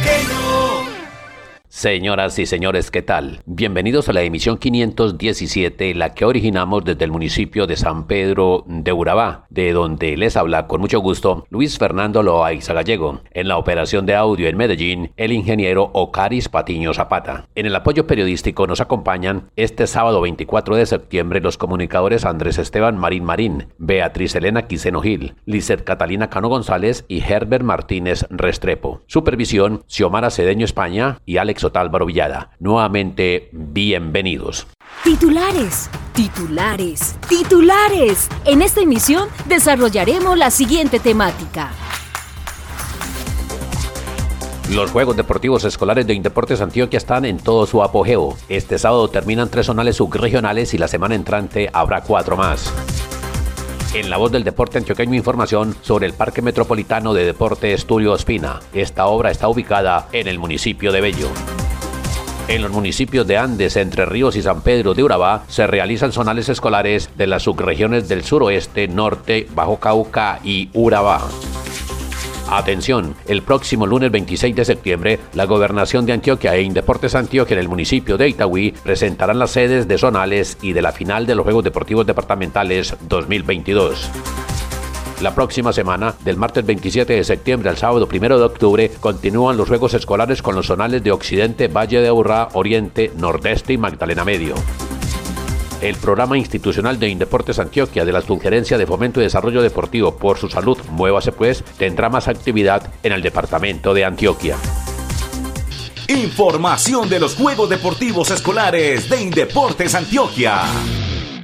Antioqueño. Señoras y señores, ¿qué tal? Bienvenidos a la emisión 517, la que originamos desde el municipio de San Pedro de Urabá, de donde les habla con mucho gusto Luis Fernando Loaiza Gallego. En la operación de audio en Medellín, el ingeniero Ocaris Patiño Zapata. En el apoyo periodístico nos acompañan este sábado 24 de septiembre los comunicadores Andrés Esteban Marín Marín, Beatriz Elena Quiseno Gil, Lizeth Catalina Cano González y Herbert Martínez Restrepo. Supervisión, Xiomara Cedeño España y Alex Álvaro Villada. Nuevamente, bienvenidos. Titulares, titulares, titulares. En esta emisión desarrollaremos la siguiente temática. Los Juegos Deportivos Escolares de Indeportes Antioquia están en todo su apogeo. Este sábado terminan tres zonales subregionales y la semana entrante habrá cuatro más. En la voz del deporte antioqueño información sobre el Parque Metropolitano de Deporte Estudio Espina. Esta obra está ubicada en el municipio de Bello. En los municipios de Andes, Entre Ríos y San Pedro de Urabá se realizan zonales escolares de las subregiones del suroeste, norte, Bajo Cauca y Urabá. Atención, el próximo lunes 26 de septiembre, la Gobernación de Antioquia e Indeportes Antioquia en el municipio de Itagüí presentarán las sedes de zonales y de la final de los Juegos Deportivos Departamentales 2022. La próxima semana, del martes 27 de septiembre al sábado 1 de octubre, continúan los Juegos Escolares con los zonales de Occidente, Valle de Aburrá, Oriente, Nordeste y Magdalena Medio. El programa institucional de Indeportes Antioquia de la Sugerencia de Fomento y Desarrollo Deportivo por su salud, Muévase pues, tendrá más actividad en el departamento de Antioquia. Información de los Juegos Deportivos Escolares de Indeportes Antioquia.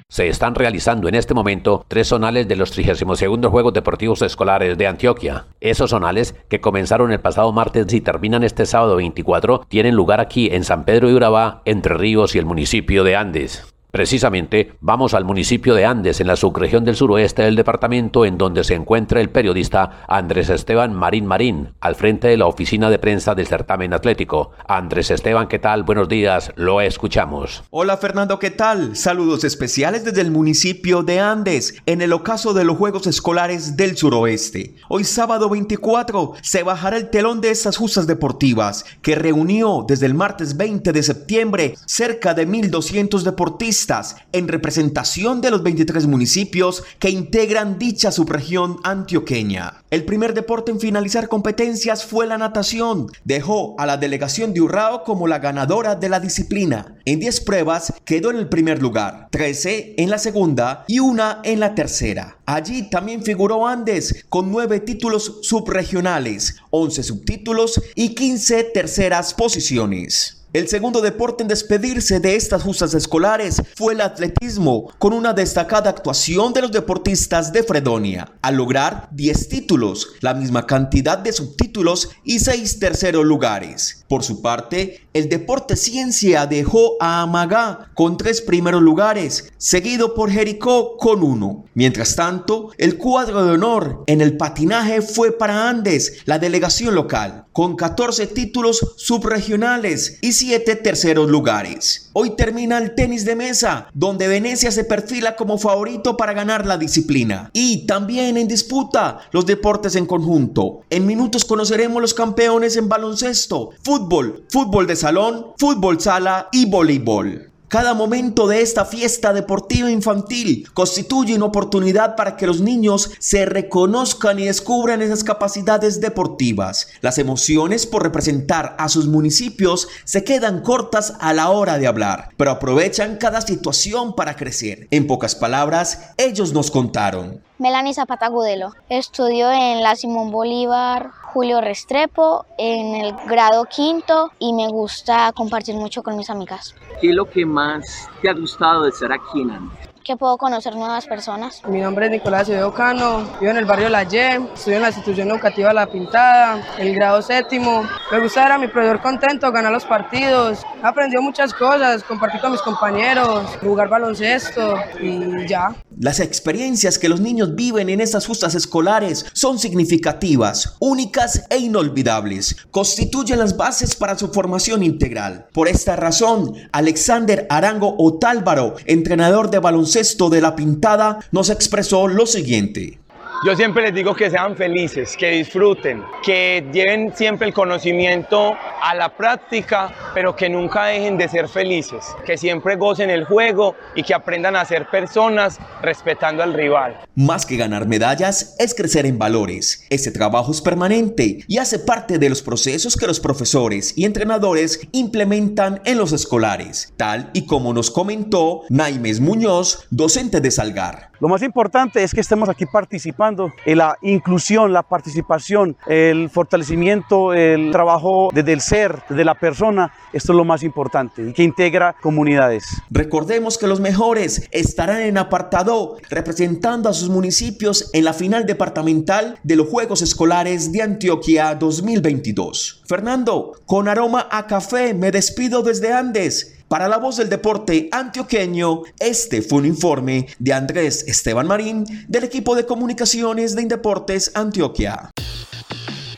Se están realizando en este momento tres zonales de los 32 Juegos Deportivos Escolares de Antioquia. Esos zonales, que comenzaron el pasado martes y terminan este sábado 24, tienen lugar aquí en San Pedro de Urabá, Entre Ríos y el municipio de Andes. Precisamente, vamos al municipio de Andes, en la subregión del suroeste del departamento, en donde se encuentra el periodista Andrés Esteban Marín Marín, al frente de la oficina de prensa del certamen atlético. Andrés Esteban, ¿qué tal? Buenos días, lo escuchamos. Hola Fernando, ¿qué tal? Saludos especiales desde el municipio de Andes, en el ocaso de los Juegos Escolares del Suroeste. Hoy sábado 24 se bajará el telón de estas justas deportivas, que reunió desde el martes 20 de septiembre cerca de 1.200 deportistas en representación de los 23 municipios que integran dicha subregión antioqueña. El primer deporte en finalizar competencias fue la natación. Dejó a la delegación de Urrao como la ganadora de la disciplina. En 10 pruebas quedó en el primer lugar, 13 en la segunda y una en la tercera. Allí también figuró Andes con 9 títulos subregionales, 11 subtítulos y 15 terceras posiciones. El segundo deporte en despedirse de estas justas escolares fue el atletismo, con una destacada actuación de los deportistas de Fredonia, al lograr 10 títulos, la misma cantidad de subtítulos y 6 terceros lugares. Por su parte, el deporte ciencia dejó a Amagá con 3 primeros lugares, seguido por Jericó con 1. Mientras tanto, el cuadro de honor en el patinaje fue para Andes, la delegación local, con 14 títulos subregionales y 7 terceros lugares. Hoy termina el tenis de mesa, donde Venecia se perfila como favorito para ganar la disciplina. Y también en disputa los deportes en conjunto. En minutos conoceremos los campeones en baloncesto, fútbol, fútbol de salón, fútbol sala y voleibol. Cada momento de esta fiesta deportiva infantil constituye una oportunidad para que los niños se reconozcan y descubran esas capacidades deportivas. Las emociones por representar a sus municipios se quedan cortas a la hora de hablar, pero aprovechan cada situación para crecer. En pocas palabras, ellos nos contaron. Melanie Zapata Gudelo. Estudio en la Simón Bolívar Julio Restrepo en el grado quinto y me gusta compartir mucho con mis amigas. ¿Qué es lo que más te ha gustado de estar aquí en Andes? que puedo conocer nuevas personas. Mi nombre es Nicolás Acevedo Cano, vivo en el barrio La Y, estudio en la institución educativa La Pintada, el grado séptimo. Me gusta ver a mi profesor contento, ganar los partidos. Aprendido muchas cosas, compartir con mis compañeros, jugar baloncesto y ya. Las experiencias que los niños viven en estas justas escolares son significativas, únicas e inolvidables. Constituyen las bases para su formación integral. Por esta razón, Alexander Arango Otálvaro, entrenador de baloncesto de La Pintada, nos expresó lo siguiente. Yo siempre les digo que sean felices, que disfruten, que lleven siempre el conocimiento a la práctica, pero que nunca dejen de ser felices, que siempre gocen el juego y que aprendan a ser personas respetando al rival. Más que ganar medallas es crecer en valores. Este trabajo es permanente y hace parte de los procesos que los profesores y entrenadores implementan en los escolares, tal y como nos comentó Naimes Muñoz, docente de Salgar. Lo más importante es que estemos aquí participando en la inclusión, la participación, el fortalecimiento, el trabajo desde el ser, desde la persona. Esto es lo más importante y que integra comunidades. Recordemos que los mejores estarán en apartado representando a sus municipios en la final departamental de los Juegos Escolares de Antioquia 2022. Fernando, con aroma a café, me despido desde Andes. Para la voz del deporte antioqueño, este fue un informe de Andrés Esteban Marín del equipo de comunicaciones de Indeportes Antioquia.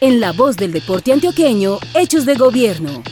En la voz del deporte antioqueño, Hechos de Gobierno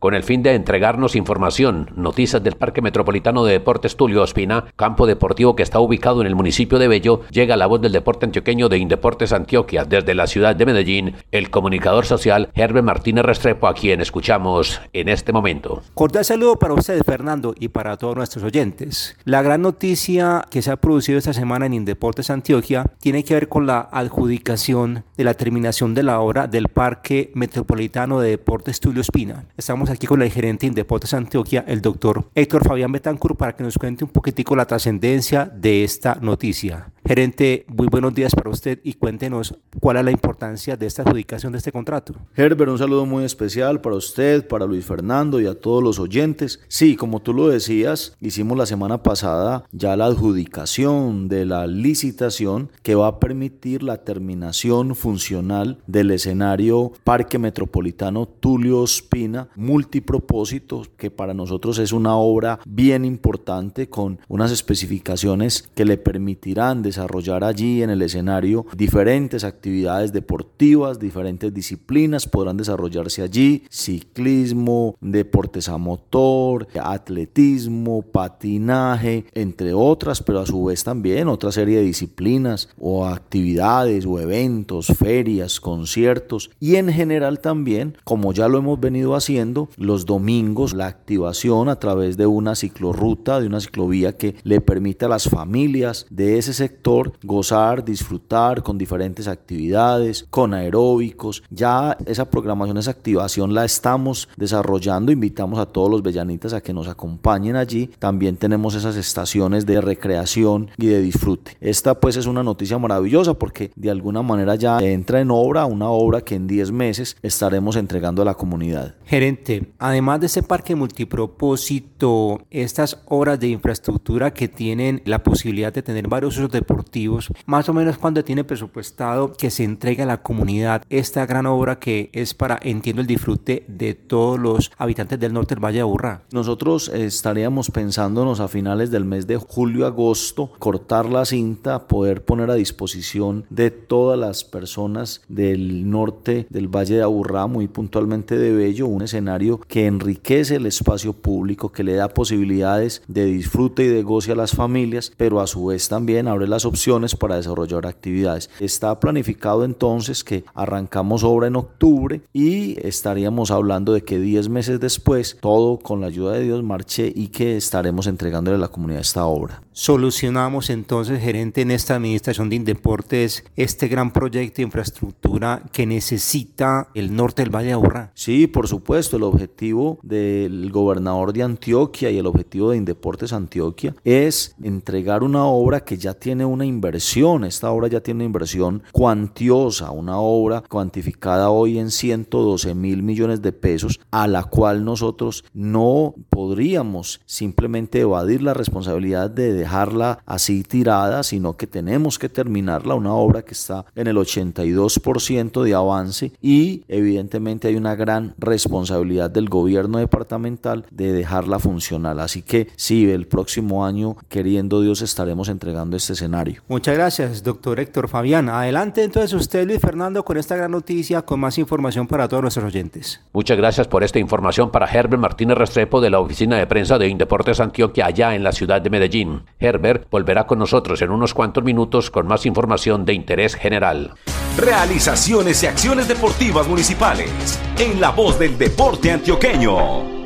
con el fin de entregarnos información, noticias del Parque Metropolitano de Deportes Tulio Ospina, campo deportivo que está ubicado en el municipio de Bello, llega la voz del deporte antioqueño de Indeportes Antioquia desde la ciudad de Medellín, el comunicador social Herbert Martínez Restrepo, a quien escuchamos en este momento. Cordial saludo para ustedes, Fernando, y para todos nuestros oyentes. La gran noticia que se ha producido esta semana en Indeportes Antioquia tiene que ver con la adjudicación de la terminación de la obra del Parque Metropolitano de Deportes Tulio Espina. Estamos aquí con el gerente de Indeportes Antioquia, el doctor Héctor Fabián Betancur, para que nos cuente un poquitico la trascendencia de esta noticia. Gerente, muy buenos días para usted y cuéntenos cuál es la importancia de esta adjudicación de este contrato. Herbert, un saludo muy especial para usted, para Luis Fernando y a todos los oyentes. Sí, como tú lo decías, hicimos la semana pasada ya la adjudicación de la licitación que va a permitir la terminación funcional del escenario Parque Metropolitano Tulio Espina multipropósito, que para nosotros es una obra bien importante con unas especificaciones que le permitirán desarrollar allí en el escenario diferentes actividades deportivas, diferentes disciplinas podrán desarrollarse allí, ciclismo, deportes a motor, atletismo, patinaje, entre otras, pero a su vez también otra serie de disciplinas o actividades o eventos, ferias, conciertos y en general también, como ya lo hemos venido haciendo, los domingos la activación a través de una ciclorruta, de una ciclovía que le permite a las familias de ese sector gozar, disfrutar con diferentes actividades, con aeróbicos. Ya esa programación, esa activación la estamos desarrollando. Invitamos a todos los bellanitas a que nos acompañen allí. También tenemos esas estaciones de recreación y de disfrute. Esta pues es una noticia maravillosa porque de alguna manera ya entra en obra una obra que en 10 meses estaremos entregando a la comunidad. Gerente, además de este parque multipropósito, estas obras de infraestructura que tienen la posibilidad de tener varios usos de deportivos, más o menos cuando tiene presupuestado que se entregue a la comunidad esta gran obra que es para, entiendo, el disfrute de todos los habitantes del norte del Valle de Aburrá. Nosotros estaríamos pensándonos a finales del mes de julio-agosto cortar la cinta, poder poner a disposición de todas las personas del norte del Valle de Aburrá, muy puntualmente de Bello, un escenario que enriquece el espacio público, que le da posibilidades de disfrute y de goce a las familias, pero a su vez también abre las opciones para desarrollar actividades. Está planificado entonces que arrancamos obra en octubre y estaríamos hablando de que 10 meses después todo con la ayuda de Dios marche y que estaremos entregándole a la comunidad esta obra. Solucionamos entonces, gerente en esta administración de Indeportes, este gran proyecto de infraestructura que necesita el norte del Valle de Aburrá? Sí, por supuesto, el objetivo del gobernador de Antioquia y el objetivo de Indeportes Antioquia es entregar una obra que ya tiene una inversión, esta obra ya tiene una inversión cuantiosa, una obra cuantificada hoy en 112 mil millones de pesos, a la cual nosotros no podríamos simplemente evadir la responsabilidad de dejarla así tirada, sino que tenemos que terminarla, una obra que está en el 82% de avance y evidentemente hay una gran responsabilidad del gobierno departamental de dejarla funcional. Así que sí, el próximo año, queriendo Dios, estaremos entregando este escenario. Muchas gracias, doctor Héctor Fabián. Adelante entonces usted, Luis Fernando, con esta gran noticia, con más información para todos nuestros oyentes. Muchas gracias por esta información para Herbert Martínez Restrepo de la Oficina de Prensa de Indeportes Antioquia allá en la ciudad de Medellín. Herbert volverá con nosotros en unos cuantos minutos con más información de interés general. Realizaciones y acciones deportivas municipales en la voz del deporte antioqueño.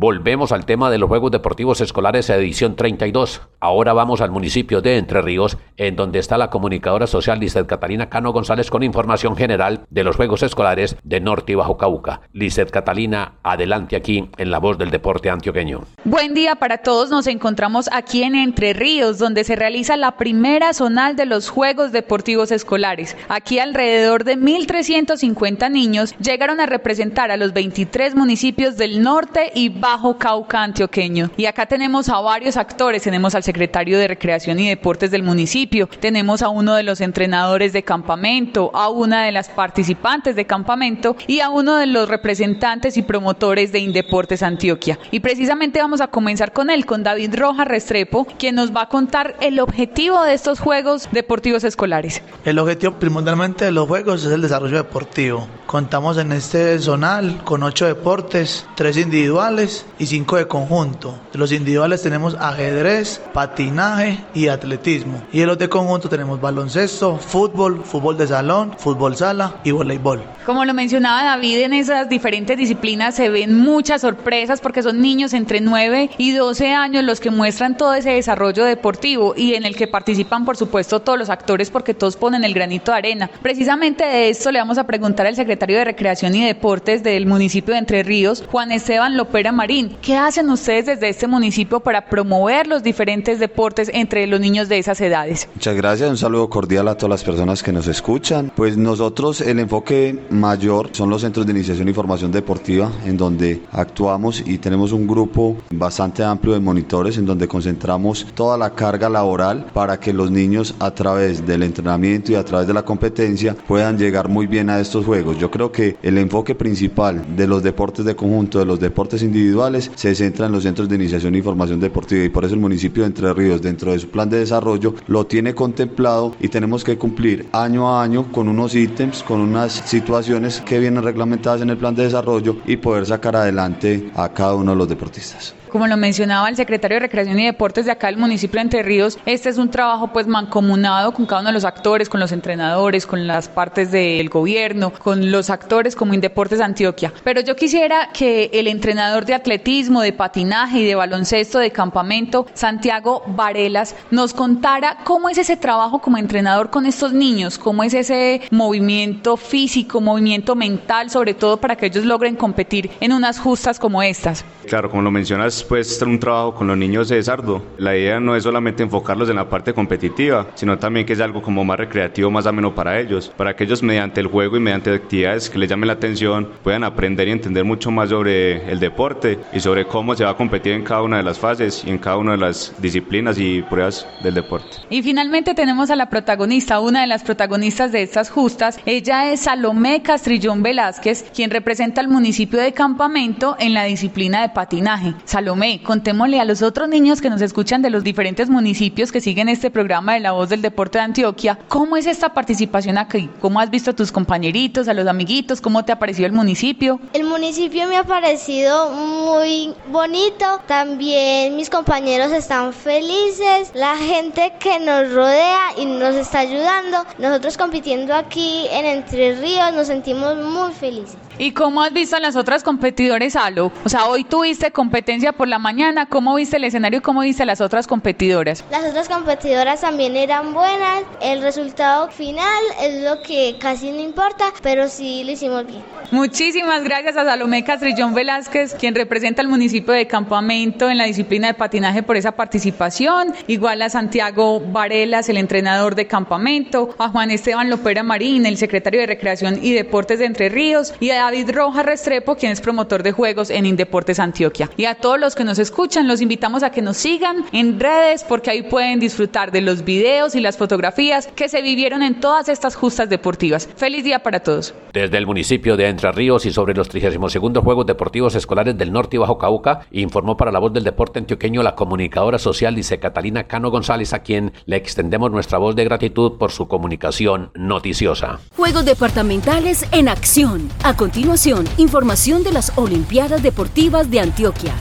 Volvemos al tema de los Juegos Deportivos Escolares edición 32. Ahora vamos al municipio de Entre Ríos, en donde está la comunicadora social Lizeth Catalina Cano González con información general de los Juegos Escolares de Norte y Bajo Cauca. Lizeth Catalina, adelante aquí en la voz del deporte antioqueño. Buen día para todos. Nos encontramos aquí en Entre Ríos, donde se realiza la primera zonal de los Juegos Deportivos Escolares. Aquí alrededor de 1.350 niños llegaron a representar a los 23 municipios del norte y bajo Bajo Cauca antioqueño. Y acá tenemos a varios actores, tenemos al secretario de Recreación y Deportes del municipio, tenemos a uno de los entrenadores de campamento, a una de las participantes de campamento y a uno de los representantes y promotores de Indeportes Antioquia. Y precisamente vamos a comenzar con él, con David Rojas Restrepo, quien nos va a contar el objetivo de estos Juegos Deportivos Escolares. El objetivo primordialmente de los Juegos es el desarrollo deportivo. Contamos en este zonal con ocho deportes, tres individuales y 5 de conjunto. De los individuales tenemos ajedrez, patinaje y atletismo. Y de los de conjunto tenemos baloncesto, fútbol, fútbol de salón, fútbol sala y voleibol. Como lo mencionaba David, en esas diferentes disciplinas se ven muchas sorpresas porque son niños entre 9 y 12 años los que muestran todo ese desarrollo deportivo y en el que participan por supuesto todos los actores porque todos ponen el granito de arena. Precisamente de esto le vamos a preguntar al secretario de Recreación y Deportes del municipio de Entre Ríos, Juan Esteban Lopera María ¿qué hacen ustedes desde este municipio para promover los diferentes deportes entre los niños de esas edades? Muchas gracias, un saludo cordial a todas las personas que nos escuchan. Pues nosotros el enfoque mayor son los centros de iniciación y formación deportiva en donde actuamos y tenemos un grupo bastante amplio de monitores en donde concentramos toda la carga laboral para que los niños a través del entrenamiento y a través de la competencia puedan llegar muy bien a estos juegos. Yo creo que el enfoque principal de los deportes de conjunto, de los deportes individuales, se centra en los centros de iniciación y formación deportiva y por eso el municipio de Entre Ríos dentro de su plan de desarrollo lo tiene contemplado y tenemos que cumplir año a año con unos ítems, con unas situaciones que vienen reglamentadas en el plan de desarrollo y poder sacar adelante a cada uno de los deportistas. Como lo mencionaba el secretario de Recreación y Deportes de acá del municipio de Entre Ríos, este es un trabajo pues mancomunado con cada uno de los actores, con los entrenadores, con las partes del gobierno, con los actores como Indeportes Antioquia. Pero yo quisiera que el entrenador de atletismo, de patinaje y de baloncesto de campamento, Santiago Varelas, nos contara cómo es ese trabajo como entrenador con estos niños, cómo es ese movimiento físico, movimiento mental, sobre todo para que ellos logren competir en unas justas como estas. Claro, como lo mencionas, pues un trabajo con los niños de Sardo. La idea no es solamente enfocarlos en la parte competitiva, sino también que es algo como más recreativo, más ameno para ellos, para que ellos mediante el juego y mediante actividades que les llamen la atención puedan aprender y entender mucho más sobre el deporte y sobre cómo se va a competir en cada una de las fases y en cada una de las disciplinas y pruebas del deporte. Y finalmente tenemos a la protagonista, una de las protagonistas de estas justas. Ella es Salomé Castrillón Velázquez, quien representa al municipio de Campamento en la disciplina de patinaje. Salomé Contémosle a los otros niños que nos escuchan de los diferentes municipios que siguen este programa de La Voz del Deporte de Antioquia, ¿cómo es esta participación aquí? ¿Cómo has visto a tus compañeritos, a los amiguitos? ¿Cómo te ha parecido el municipio? El municipio me ha parecido muy bonito, también mis compañeros están felices, la gente que nos rodea y nos está ayudando, nosotros compitiendo aquí en Entre Ríos nos sentimos muy felices. ¿Y cómo has visto a las otras competidores, Alo? O sea, hoy tuviste competencia por la mañana, ¿cómo viste el escenario y cómo viste las otras competidoras? Las otras competidoras también eran buenas. El resultado final es lo que casi no importa, pero sí lo hicimos bien. Muchísimas gracias a Salomé Castrillón Velázquez, quien representa al municipio de Campamento en la disciplina de patinaje por esa participación. Igual a Santiago Varelas, el entrenador de Campamento, a Juan Esteban Lopera Marín, el secretario de Recreación y Deportes de Entre Ríos, y a David Roja Restrepo, quien es promotor de juegos en Indeportes Antioquia. Y a todos los que nos escuchan, los invitamos a que nos sigan en redes porque ahí pueden disfrutar de los videos y las fotografías que se vivieron en todas estas justas deportivas. Feliz día para todos. Desde el municipio de Entre Ríos y sobre los 32 Juegos Deportivos Escolares del Norte y Bajo Cauca, informó para la voz del deporte antioqueño la comunicadora social dice Catalina Cano González, a quien le extendemos nuestra voz de gratitud por su comunicación noticiosa. Juegos departamentales en acción. A continuación, información de las Olimpiadas Deportivas de Antioquia.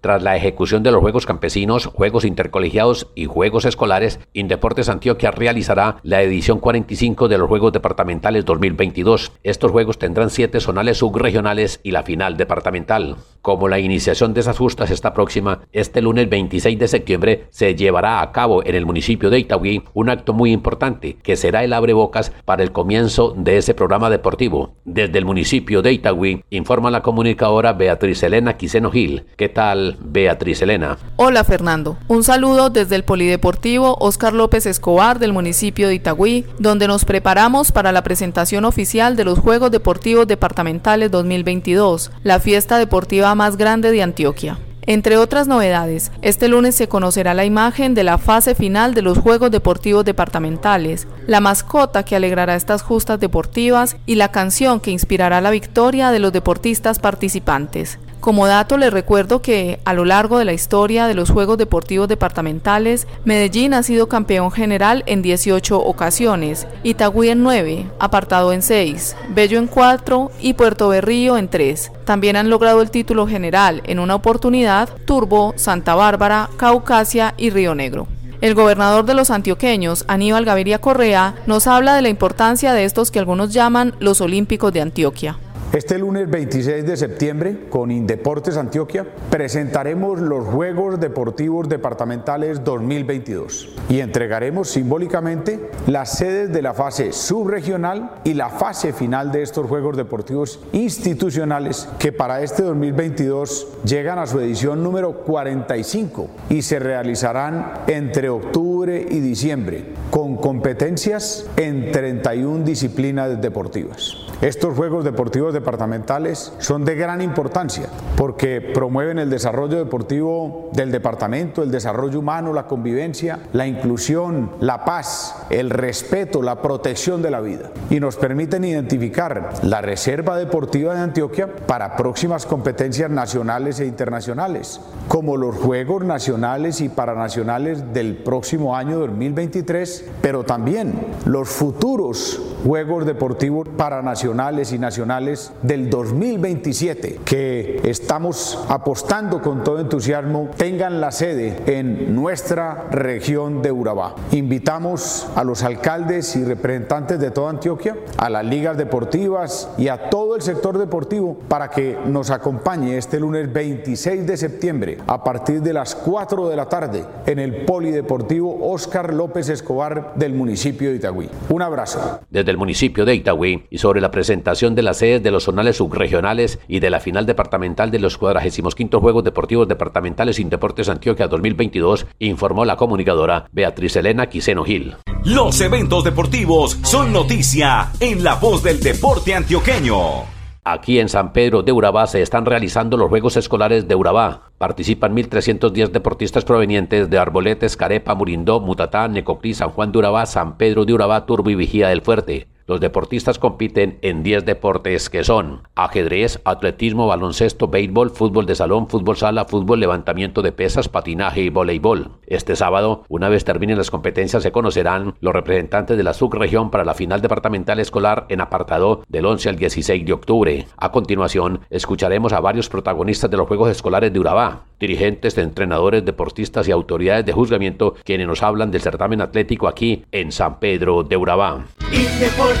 Tras la ejecución de los Juegos Campesinos, Juegos Intercolegiados y Juegos Escolares, Indeportes Antioquia realizará la edición 45 de los Juegos Departamentales 2022. Estos Juegos tendrán siete zonales subregionales y la final departamental. Como la iniciación de esas justas está próxima, este lunes 26 de septiembre se llevará a cabo en el municipio de Itagüí un acto muy importante que será el abrebocas para el comienzo de ese programa deportivo. Desde el municipio de Itagüí informa la comunicadora Beatriz Elena Quiseno Gil. ¿Qué tal? Beatriz Elena. Hola Fernando, un saludo desde el Polideportivo Oscar López Escobar del municipio de Itagüí, donde nos preparamos para la presentación oficial de los Juegos Deportivos Departamentales 2022, la fiesta deportiva más grande de Antioquia. Entre otras novedades, este lunes se conocerá la imagen de la fase final de los Juegos Deportivos Departamentales, la mascota que alegrará estas justas deportivas y la canción que inspirará la victoria de los deportistas participantes. Como dato les recuerdo que a lo largo de la historia de los Juegos Deportivos Departamentales, Medellín ha sido campeón general en 18 ocasiones, Itagüí en 9, Apartado en 6, Bello en 4 y Puerto Berrío en 3. También han logrado el título general en una oportunidad Turbo, Santa Bárbara, Caucasia y Río Negro. El gobernador de los antioqueños, Aníbal Gaviria Correa, nos habla de la importancia de estos que algunos llaman los Olímpicos de Antioquia. Este lunes 26 de septiembre, con Indeportes Antioquia, presentaremos los Juegos Deportivos Departamentales 2022 y entregaremos simbólicamente las sedes de la fase subregional y la fase final de estos Juegos Deportivos institucionales que para este 2022 llegan a su edición número 45 y se realizarán entre octubre y diciembre con competencias en 31 disciplinas deportivas. Estos Juegos Deportivos departamentales son de gran importancia porque promueven el desarrollo deportivo del departamento, el desarrollo humano, la convivencia, la inclusión, la paz, el respeto, la protección de la vida. Y nos permiten identificar la Reserva Deportiva de Antioquia para próximas competencias nacionales e internacionales, como los Juegos Nacionales y Paranacionales del próximo año 2023, pero también los futuros Juegos Deportivos Paranacionales y Nacionales del 2027, que estamos apostando con todo entusiasmo, tengan la sede en nuestra región de Urabá. Invitamos a los alcaldes y representantes de toda Antioquia, a las ligas deportivas y a todo el sector deportivo para que nos acompañe este lunes 26 de septiembre a partir de las 4 de la tarde en el Polideportivo Oscar López Escobar del municipio de Itagüí. Un abrazo. Desde el municipio de Itagüí y sobre la presentación de las sedes de los zonales subregionales y de la final departamental de los 45 Juegos Deportivos Departamentales Indeportes Antioquia 2022, informó la comunicadora Beatriz Elena Quiseno Gil. Los eventos deportivos son noticia en la voz del deporte antioqueño. Aquí en San Pedro de Urabá se están realizando los Juegos Escolares de Urabá. Participan 1.310 deportistas provenientes de Arboletes, Carepa, Murindó, Mutatá, Necoclí, San Juan de Urabá, San Pedro de Urabá, Turbo y Vigía del Fuerte. Los deportistas compiten en 10 deportes que son ajedrez, atletismo, baloncesto, béisbol, fútbol de salón, fútbol sala, fútbol, levantamiento de pesas, patinaje y voleibol. Este sábado, una vez terminen las competencias, se conocerán los representantes de la subregión para la final departamental escolar en apartado del 11 al 16 de octubre. A continuación, escucharemos a varios protagonistas de los Juegos Escolares de Urabá, dirigentes, entrenadores, deportistas y autoridades de juzgamiento quienes nos hablan del certamen atlético aquí en San Pedro de Urabá.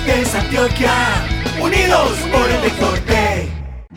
Deportes Antioquia, unidos por el deporte.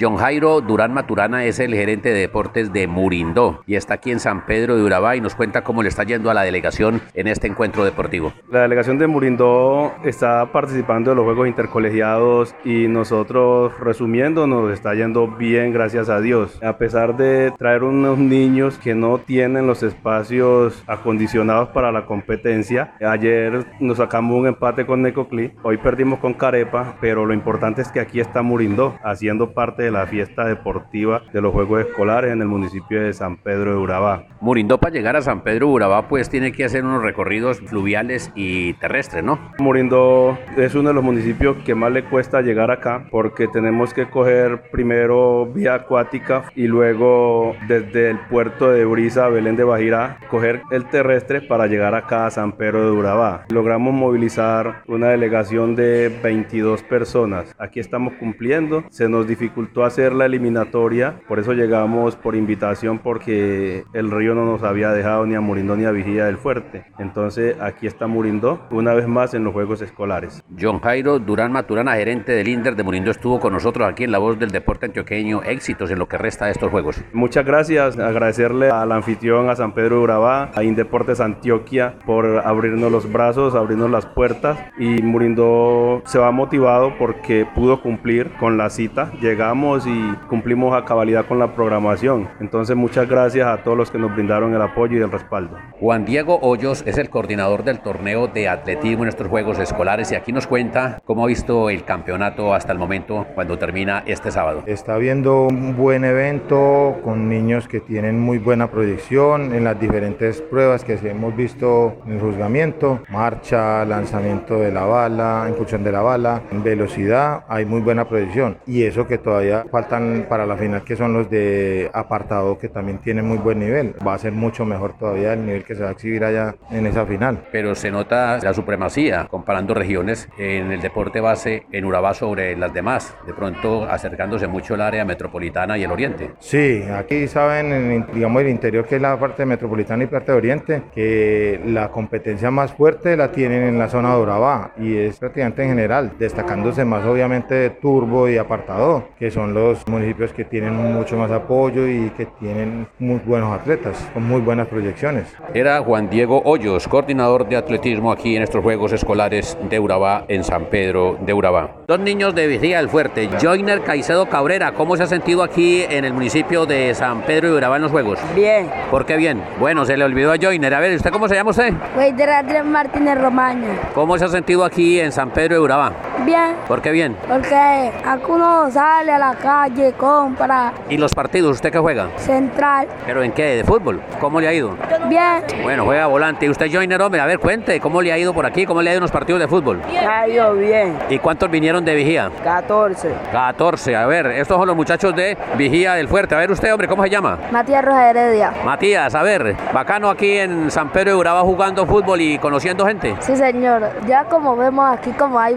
John Jairo Durán Maturana es el gerente de deportes de Murindó y está aquí en San Pedro de Urabá y nos cuenta cómo le está yendo a la delegación en este encuentro deportivo. La delegación de Murindó está participando de los Juegos Intercolegiados y nosotros, resumiendo, nos está yendo bien, gracias a Dios. A pesar de traer unos niños que no tienen los espacios acondicionados para la competencia, ayer nos sacamos un empate con Necoclí, hoy perdimos con Carepa, pero lo importante es que aquí está Murindó, haciendo parte de la fiesta deportiva de los Juegos Escolares en el municipio de San Pedro de Urabá. Murindó para llegar a San Pedro de Urabá pues tiene que hacer unos recorridos fluviales y terrestres, ¿no? Murindó es uno de los municipios que más le cuesta llegar acá porque tenemos que coger primero vía acuática y luego desde el puerto de Uriza, Belén de Bajira, coger el terrestre para llegar acá a San Pedro de Urabá. Logramos movilizar una delegación de 22 personas. Aquí estamos cumpliendo. Se nos dificultó hacer la eliminatoria, por eso llegamos por invitación porque el río no nos había dejado ni a Murindó ni a Vigía del Fuerte. Entonces aquí está Murindó una vez más en los Juegos Escolares. John Jairo Durán Maturana, gerente del INDER de Murindó, estuvo con nosotros aquí en La Voz del Deporte Antioqueño. Éxitos en lo que resta de estos Juegos. Muchas gracias, agradecerle al anfitrión, a San Pedro Urabá, a Indeportes Antioquia por abrirnos los brazos, abrirnos las puertas y Murindó se va motivado porque pudo cumplir con la cita. Llegamos y cumplimos a cabalidad con la programación. Entonces muchas gracias a todos los que nos brindaron el apoyo y el respaldo. Juan Diego Hoyos es el coordinador del torneo de atletismo en estos Juegos Escolares y aquí nos cuenta cómo ha visto el campeonato hasta el momento cuando termina este sábado. Está viendo un buen evento con niños que tienen muy buena proyección en las diferentes pruebas que hemos visto en el juzgamiento, marcha, lanzamiento de la bala, impulsión de la bala, en velocidad, hay muy buena proyección y eso que todavía faltan para la final que son los de apartado que también tienen muy buen nivel, va a ser mucho mejor todavía el nivel que se va a exhibir allá en esa final. Pero se nota la supremacía comparando regiones en el deporte base en Urabá sobre las demás, de pronto acercándose mucho el área metropolitana y el oriente. Sí, aquí saben, en, digamos el interior que es la parte metropolitana y parte de oriente, que la competencia más fuerte la tienen en la zona de Urabá y es prácticamente en general, destacándose más obviamente Turbo y Apartado, que son los municipios que tienen mucho más apoyo y que tienen muy buenos atletas, con muy buenas proyecciones. Era Juan Diego Hoyos, coordinador de atletismo aquí en estos Juegos Escolares de Urabá, en San Pedro de Urabá. Dos niños de Vigía del Fuerte, Joiner Caicedo Cabrera, ¿cómo se ha sentido aquí en el municipio de San Pedro de Urabá en los Juegos? Bien. ¿Por qué bien? Bueno, se le olvidó a Joiner. A ver, ¿usted cómo se llama usted? Weider Adrián Martínez Romaña. ¿Cómo se ha sentido aquí en San Pedro de Urabá? Bien. ¿Por qué bien? Porque aquí uno sale a la calle, compra. ¿Y los partidos? ¿Usted qué juega? Central. ¿Pero en qué? ¿De fútbol? ¿Cómo le ha ido? Bien. Bueno, juega volante. ¿Y usted, Joiner, hombre? A ver, cuente, ¿cómo le ha ido por aquí? ¿Cómo le ha ido en los partidos de fútbol? Ha ido bien. ¿Y cuántos vinieron de Vigía? 14. 14. A ver, estos son los muchachos de Vigía del Fuerte. A ver usted, hombre, ¿cómo se llama? Matías Rojas Heredia. Matías, a ver, bacano aquí en San Pedro de Urabá jugando fútbol y conociendo gente. Sí, señor. Ya como vemos aquí, como hay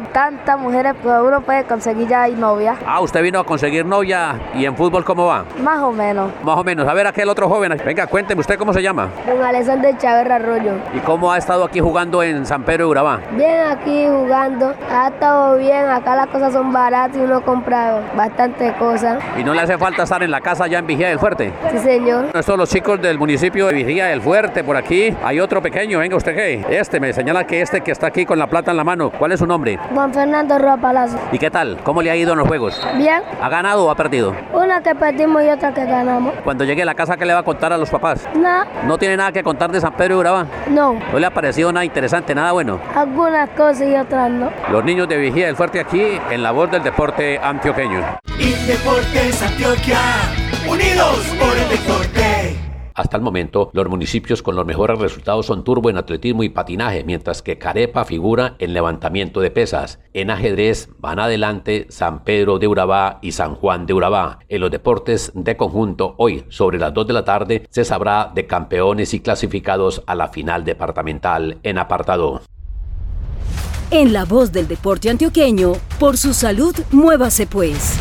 mujeres, pues uno puede conseguir ya hay novia. Ah, usted vino a conseguir novia y en fútbol, ¿cómo va? Más o menos. Más o menos. A ver, aquel otro joven. Venga, cuénteme, ¿usted cómo se llama? Don Alexander Chávez Arroyo. ¿Y cómo ha estado aquí jugando en San Pedro de Urabá? Bien aquí jugando. Ha estado bien. Acá las cosas son baratas y uno compra bastante cosas. ¿Y no le hace falta estar en la casa ya en Vigía del Fuerte? Sí, señor. Estos los chicos del municipio de Vigía del Fuerte, por aquí. Hay otro pequeño, venga, ¿usted qué? Este, me señala que este que está aquí con la plata en la mano. ¿Cuál es su nombre? Juan Fernando Roa Palacio. ¿Y qué tal? ¿Cómo le ha ido en los juegos? Bien. ¿Ha ganado o ha perdido? Una que perdimos y otra que ganamos. Cuando llegue a la casa, ¿qué le va a contar a los papás? No. ¿No tiene nada que contar de San Pedro de Urabá? No. ¿No le ha parecido nada interesante, nada bueno? Algunas cosas y otras no. Los niños de Vigía del Fuerte aquí en la voz del deporte antioqueño. Indeportes Antioquia, unidos por el deporte. Hasta el momento, los municipios con los mejores resultados son Turbo en atletismo y patinaje, mientras que Carepa figura en levantamiento de pesas. En ajedrez van adelante San Pedro de Urabá y San Juan de Urabá. En los deportes de conjunto, hoy, sobre las 2 de la tarde, se sabrá de campeones y clasificados a la final departamental en apartado. En la voz del deporte antioqueño, por su salud, muévase pues.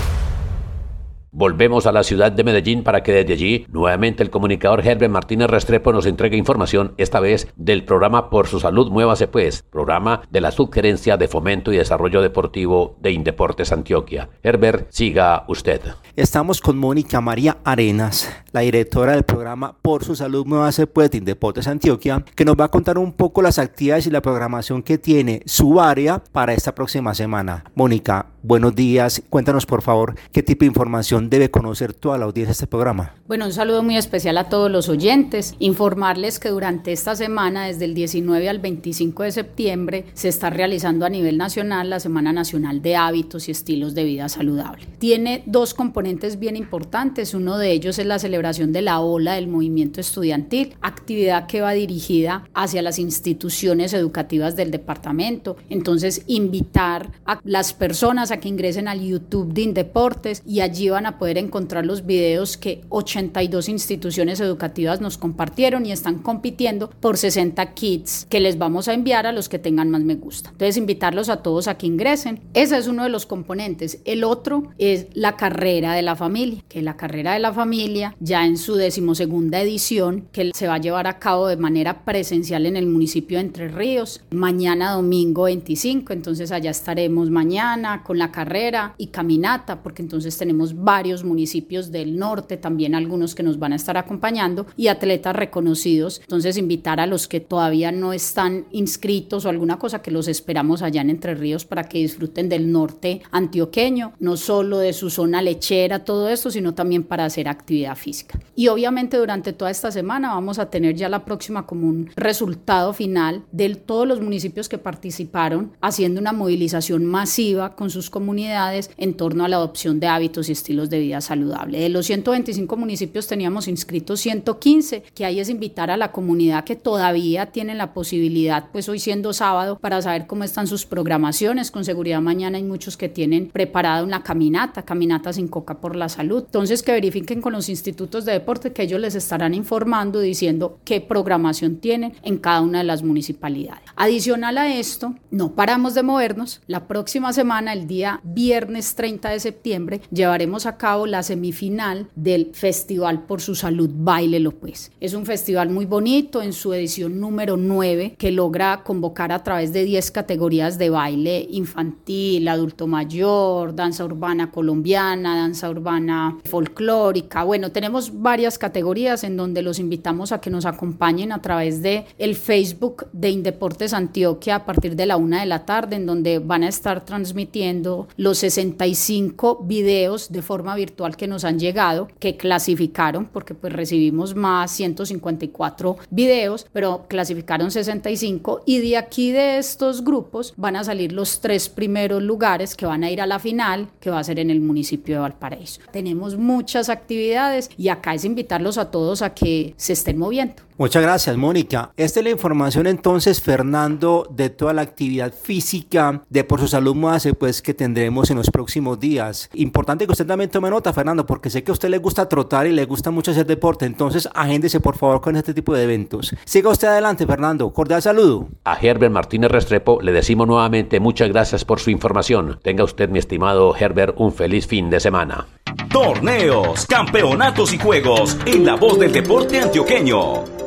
Volvemos a la ciudad de Medellín para que desde allí nuevamente el comunicador Herbert Martínez Restrepo nos entregue información, esta vez del programa Por su Salud Muévase Pues, programa de la Subgerencia de Fomento y Desarrollo Deportivo de Indeportes Antioquia. Herbert, siga usted. Estamos con Mónica María Arenas, la directora del programa Por su Salud Muévase Pues de Indeportes Antioquia, que nos va a contar un poco las actividades y la programación que tiene su área para esta próxima semana. Mónica, buenos días. Cuéntanos por favor qué tipo de información debe conocer toda la audiencia de este programa. Bueno, un saludo muy especial a todos los oyentes. Informarles que durante esta semana, desde el 19 al 25 de septiembre, se está realizando a nivel nacional la Semana Nacional de Hábitos y Estilos de Vida Saludable. Tiene dos componentes bien importantes. Uno de ellos es la celebración de la ola del movimiento estudiantil, actividad que va dirigida hacia las instituciones educativas del departamento. Entonces, invitar a las personas a que ingresen al YouTube de Indeportes y allí van a poder encontrar los videos que 82 instituciones educativas nos compartieron y están compitiendo por 60 kits que les vamos a enviar a los que tengan más me gusta. Entonces, invitarlos a todos a que ingresen. Ese es uno de los componentes. El otro es la carrera de la familia, que la carrera de la familia ya en su decimosegunda edición, que se va a llevar a cabo de manera presencial en el municipio de Entre Ríos, mañana domingo 25, entonces allá estaremos mañana con la carrera y caminata, porque entonces tenemos varios municipios del norte, también algunos que nos van a estar acompañando y atletas reconocidos. Entonces invitar a los que todavía no están inscritos o alguna cosa que los esperamos allá en Entre Ríos para que disfruten del norte antioqueño, no solo de su zona lechera, todo esto, sino también para hacer actividad física. Y obviamente durante toda esta semana vamos a tener ya la próxima como un resultado final de todos los municipios que participaron haciendo una movilización masiva con sus comunidades en torno a la adopción de hábitos y estilos de vida saludable. De los 125 municipios teníamos inscritos 115, que ahí es invitar a la comunidad que todavía tiene la posibilidad, pues hoy siendo sábado, para saber cómo están sus programaciones. Con seguridad mañana hay muchos que tienen preparada una caminata, caminata sin coca por la salud. Entonces que verifiquen con los institutos de deporte que ellos les estarán informando diciendo qué programación tienen en cada una de las municipalidades. Adicional a esto, no paramos de movernos. La próxima semana, el día viernes 30 de septiembre, llevaremos a cabo la semifinal del Festival por su Salud Bailelo Pues. Es un festival muy bonito en su edición número 9 que logra convocar a través de 10 categorías de baile infantil, adulto mayor, danza urbana colombiana, danza urbana folclórica. Bueno, tenemos varias categorías en donde los invitamos a que nos acompañen a través de el Facebook de Indeportes Antioquia a partir de la una de la tarde, en donde van a estar transmitiendo los 65 videos de forma virtual que nos han llegado, que clasificaron, porque pues recibimos más 154 videos, pero clasificaron 65 y de aquí de estos grupos van a salir los tres primeros lugares que van a ir a la final, que va a ser en el municipio de Valparaíso. Tenemos muchas actividades y acá es invitarlos a todos a que se estén moviendo. Muchas gracias, Mónica. Esta es la información entonces, Fernando, de toda la actividad física de Por su Salud Muase, pues que tendremos en los próximos días. Importante que usted también tome nota, Fernando, porque sé que a usted le gusta trotar y le gusta mucho hacer deporte, entonces agéndese por favor con este tipo de eventos. Siga usted adelante, Fernando. Cordial saludo. A Herbert Martínez Restrepo le decimos nuevamente muchas gracias por su información. Tenga usted, mi estimado Herbert, un feliz fin de semana. Torneos, campeonatos y juegos en la voz del deporte antioqueño.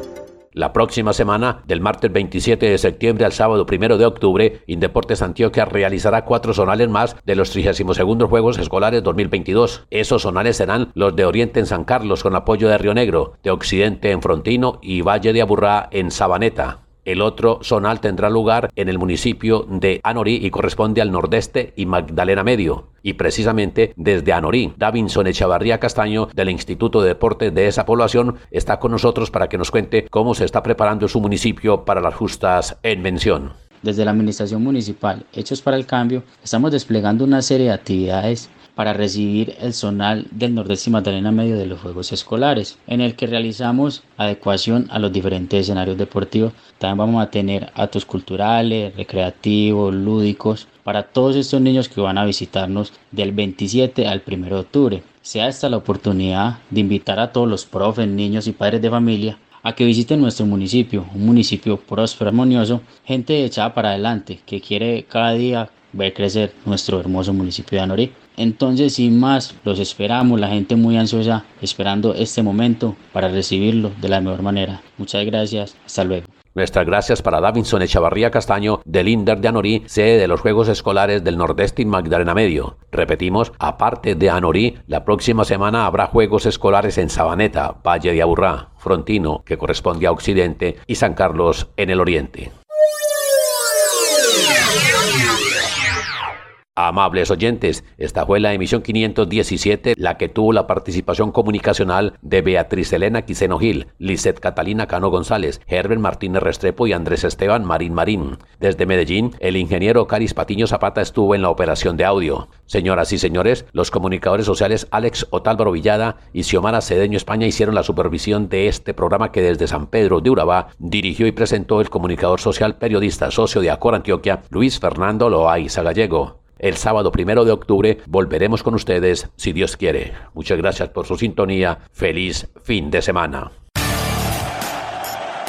La próxima semana, del martes 27 de septiembre al sábado 1 de octubre, Indeportes Antioquia realizará cuatro zonales más de los 32 Juegos Escolares 2022. Esos zonales serán los de Oriente en San Carlos con apoyo de Río Negro, de Occidente en Frontino y Valle de Aburrá en Sabaneta. El otro zonal tendrá lugar en el municipio de Anorí y corresponde al nordeste y Magdalena Medio. Y precisamente desde Anorí, Davinson Echavarría Castaño del Instituto de Deportes de esa población está con nosotros para que nos cuente cómo se está preparando su municipio para las justas en. Desde la Administración Municipal Hechos para el Cambio, estamos desplegando una serie de actividades para recibir el zonal del Nordeste y Magdalena Medio de los Juegos Escolares, en el que realizamos adecuación a los diferentes escenarios deportivos. También vamos a tener actos culturales, recreativos, lúdicos, para todos estos niños que van a visitarnos del 27 al 1 de octubre. Sea esta la oportunidad de invitar a todos los profes, niños y padres de familia a que visiten nuestro municipio, un municipio próspero, armonioso, gente echada para adelante, que quiere cada día ver crecer nuestro hermoso municipio de Anorí. Entonces, sin más, los esperamos, la gente muy ansiosa, esperando este momento para recibirlo de la mejor manera. Muchas gracias, hasta luego. Nuestras gracias para Davinson Echavarría Castaño del Inder de Anorí, sede de los Juegos Escolares del Nordeste y Magdalena Medio. Repetimos, aparte de Anorí, la próxima semana habrá Juegos Escolares en Sabaneta, Valle de Aburrá, Frontino, que corresponde a Occidente, y San Carlos en el Oriente. Amables oyentes, esta fue la emisión 517, la que tuvo la participación comunicacional de Beatriz Elena Quiseno Gil, Lisette Catalina Cano González, Herbert Martínez Restrepo y Andrés Esteban Marín Marín. Desde Medellín, el ingeniero Caris Patiño Zapata estuvo en la operación de audio. Señoras y señores, los comunicadores sociales Alex Otálvaro Villada y Xiomara Cedeño España hicieron la supervisión de este programa que desde San Pedro de Urabá dirigió y presentó el comunicador social periodista socio de Acor Antioquia, Luis Fernando Loaiza Gallego. El sábado primero de octubre volveremos con ustedes, si Dios quiere. Muchas gracias por su sintonía. Feliz fin de semana.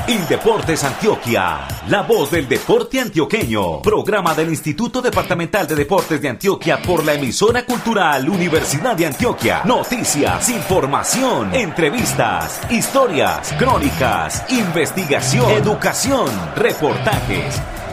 Indeportes Antioquia, la voz del deporte antioqueño. Programa del Instituto Departamental de Deportes de Antioquia por la emisora cultural Universidad de Antioquia. Noticias, información, entrevistas, historias, crónicas, investigación, educación, reportajes